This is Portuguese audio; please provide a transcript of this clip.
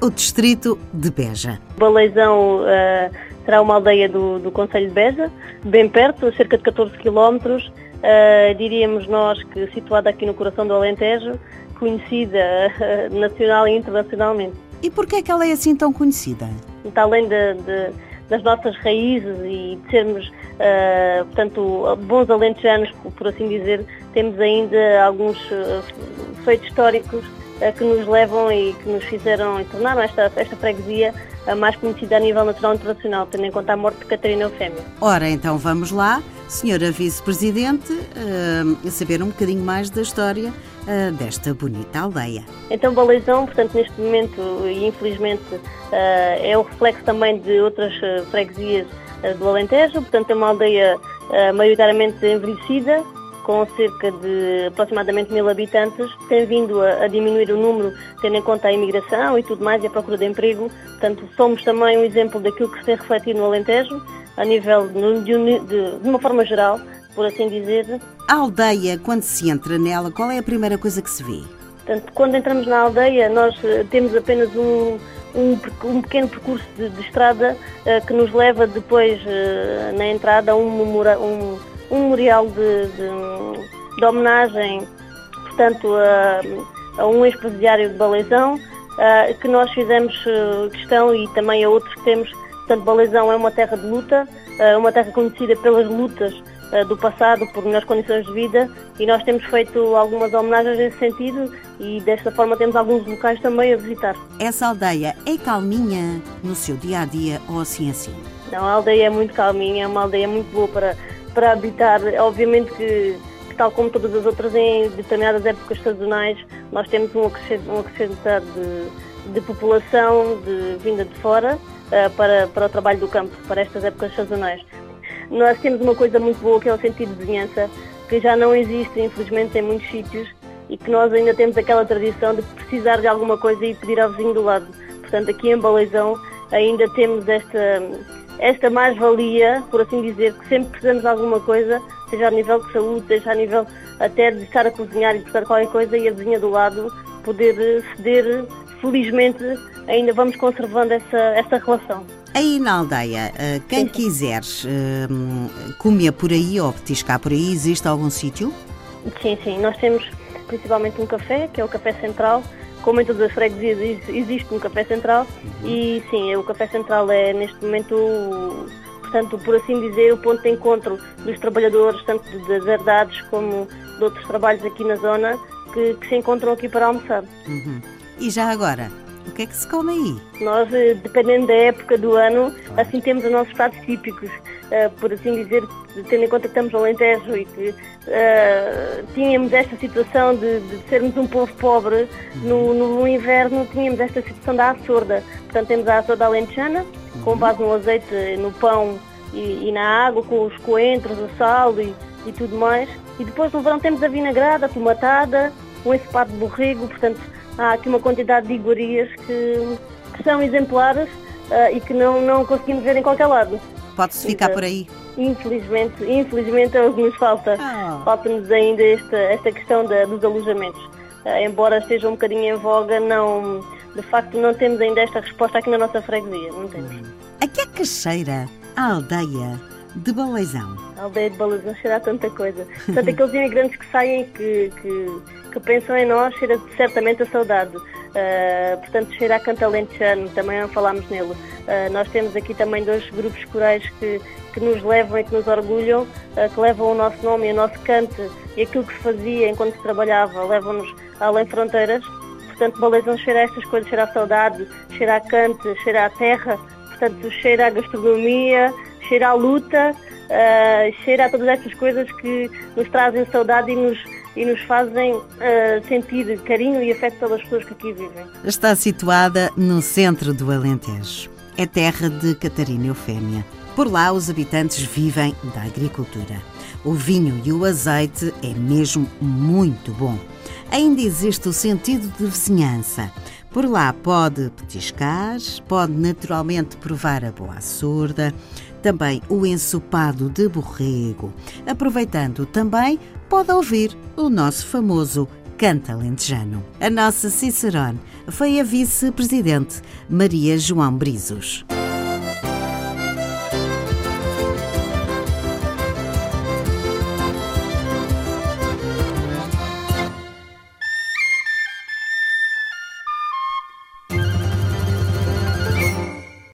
o distrito de Beja. Baleizão uh, será uma aldeia do, do Conselho de Beja, bem perto, cerca de 14 quilómetros, uh, diríamos nós que situada aqui no coração do Alentejo, conhecida uh, nacional e internacionalmente. E por que é que ela é assim tão conhecida? Está além de, de, das nossas raízes e de sermos, uh, portanto, bons alentejanos, por assim dizer, temos ainda alguns feitos históricos que nos levam e que nos fizeram e tornaram esta, esta freguesia a mais conhecida a nível nacional e internacional, tendo em conta a morte de Catarina Eufémia. Ora, então vamos lá, senhora Vice-Presidente, uh, saber um bocadinho mais da história uh, desta bonita aldeia. Então, Baleizão, portanto, neste momento, e infelizmente, uh, é o reflexo também de outras freguesias do Alentejo, portanto, é uma aldeia maioritariamente envelhecida, com cerca de aproximadamente mil habitantes, tem vindo a, a, diminuir o número, tendo em conta a imigração e tudo mais, e a procura de emprego. Portanto, somos também um exemplo daquilo que se tem refletido no Alentejo, a nível de, de, de uma forma geral, por assim dizer. A aldeia, quando se entra nela, qual é a primeira coisa que se vê? Portanto, quando entramos na aldeia, nós eh, temos apenas um, um, um pequeno percurso de, de estrada uh, que nos leva depois, uh, na entrada, a um, um um memorial de, de, de homenagem, portanto, a, a um ex-presidiário de Baleizão, uh, que nós fizemos uh, questão e também a outros que temos. Portanto, Baleizão é uma terra de luta, uh, uma terra conhecida pelas lutas do passado, por melhores condições de vida, e nós temos feito algumas homenagens nesse sentido e desta forma temos alguns locais também a visitar. Essa aldeia é calminha no seu dia a dia ou assim assim? Não, a aldeia é muito calminha, é uma aldeia muito boa para para habitar. Obviamente que, que, tal como todas as outras, em determinadas épocas sazonais, nós temos um acrescentado de, de população de, vinda de fora uh, para, para o trabalho do campo, para estas épocas sazonais. Nós temos uma coisa muito boa que é o sentido de vizinhança, que já não existe, infelizmente, em muitos sítios e que nós ainda temos aquela tradição de precisar de alguma coisa e pedir ao vizinho do lado. Portanto, aqui em Baleizão ainda temos esta esta mais-valia, por assim dizer, que sempre precisamos de alguma coisa, seja a nível de saúde, seja a nível até de estar a cozinhar e precisar qualquer coisa e a vizinha do lado poder ceder, felizmente ainda vamos conservando essa, essa relação. Aí na aldeia, eh, quem sim, quiser eh, comer por aí ou petiscar por aí, existe algum sítio? Sim, sim, nós temos principalmente um café, que é o Café Central, como em todas as freguesias existe um café central e sim, o café central é neste momento, portanto, por assim dizer, o ponto de encontro dos trabalhadores, tanto das herdades como de outros trabalhos aqui na zona, que, que se encontram aqui para almoçar. Uhum. E já agora, o que é que se come aí? Nós, eh, dependendo da época do ano, assim temos os nossos pratos típicos. Uh, por assim dizer, tendo em conta que estamos no Alentejo e que uh, tínhamos esta situação de, de, sermos um povo pobre, no, no, inverno tínhamos esta situação da açorda. Portanto, temos a açorda alentejana, com base no azeite, no pão e, e na água, com os coentros, o sal e, e tudo mais. E depois no verão temos a vinagrada, a tomatada, um ensopado de borrego, portanto há aqui uma quantidade de iguarias que, que são exemplares uh, e que não, não conseguimos ver em qualquer lado. Pode-se ficar por aí? Infelizmente, infelizmente é o que nos falta. Oh. Falta-nos ainda esta, esta questão da, dos alojamentos. Uh, embora esteja um bocadinho em voga, não, de facto não temos ainda esta resposta aqui na nossa freguesia. Não temos. A que é que cheira a aldeia de Baleizão? A aldeia de Baleizão cheira a tanta coisa. Portanto, aqueles imigrantes que saem que, que que pensam em nós, cheira certamente a saudade. Uh, portanto, cheira a cantalentejano, também falámos nele. Uh, nós temos aqui também dois grupos corais que, que nos levam e que nos orgulham, uh, que levam o nosso nome e o nosso cante e aquilo que se fazia enquanto se trabalhava, levam-nos além fronteiras. Portanto, Balezão cheira a estas coisas, cheira a saudade, cheira a cante, cheira a terra, portanto, cheira a gastronomia, cheira à luta, cheira a todas estas coisas que nos trazem saudade e nos e nos fazem uh, sentir carinho e afeto pelas pessoas que aqui vivem. Está situada no centro do Alentejo. É terra de Catarina Eufémia. Por lá, os habitantes vivem da agricultura. O vinho e o azeite é mesmo muito bom. Ainda existe o sentido de vizinhança. Por lá pode petiscar, pode naturalmente provar a boa surda, também o ensopado de borrego. Aproveitando também, pode ouvir o nosso famoso canta lentejano. A nossa Cicerone foi a vice-presidente Maria João Brizos.